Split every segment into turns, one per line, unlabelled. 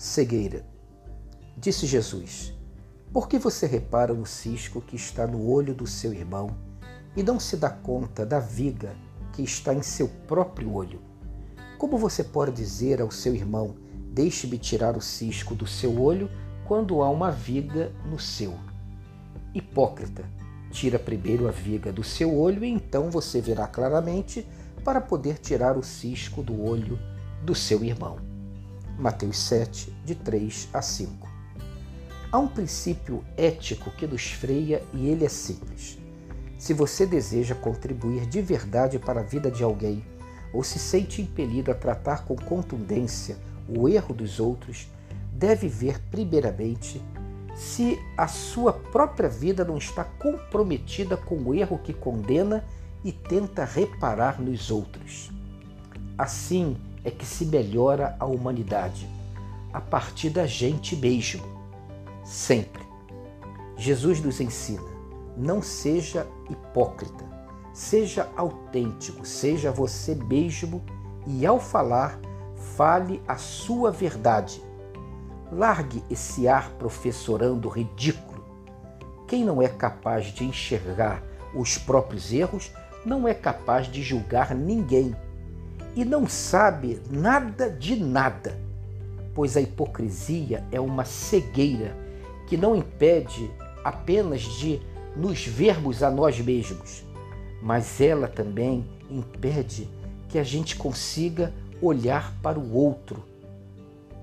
cegueira. Disse Jesus: Por que você repara no cisco que está no olho do seu irmão e não se dá conta da viga que está em seu próprio olho? Como você pode dizer ao seu irmão: Deixe-me tirar o cisco do seu olho quando há uma viga no seu? Hipócrita, tira primeiro a viga do seu olho e então você verá claramente para poder tirar o cisco do olho do seu irmão. Mateus 7, de 3 a 5. Há um princípio ético que nos freia e ele é simples. Se você deseja contribuir de verdade para a vida de alguém ou se sente impelido a tratar com contundência o erro dos outros, deve ver primeiramente se a sua própria vida não está comprometida com o erro que condena e tenta reparar nos outros. Assim, é que se melhora a humanidade a partir da gente mesmo, sempre. Jesus nos ensina: não seja hipócrita, seja autêntico, seja você mesmo e ao falar, fale a sua verdade. Largue esse ar professorando ridículo. Quem não é capaz de enxergar os próprios erros não é capaz de julgar ninguém e não sabe nada de nada, pois a hipocrisia é uma cegueira que não impede apenas de nos vermos a nós mesmos, mas ela também impede que a gente consiga olhar para o outro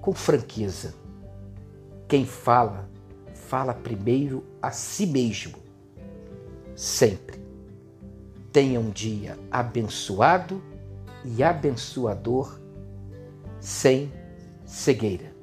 com franqueza. Quem fala, fala primeiro a si mesmo. Sempre. Tenha um dia abençoado e abençoador sem cegueira.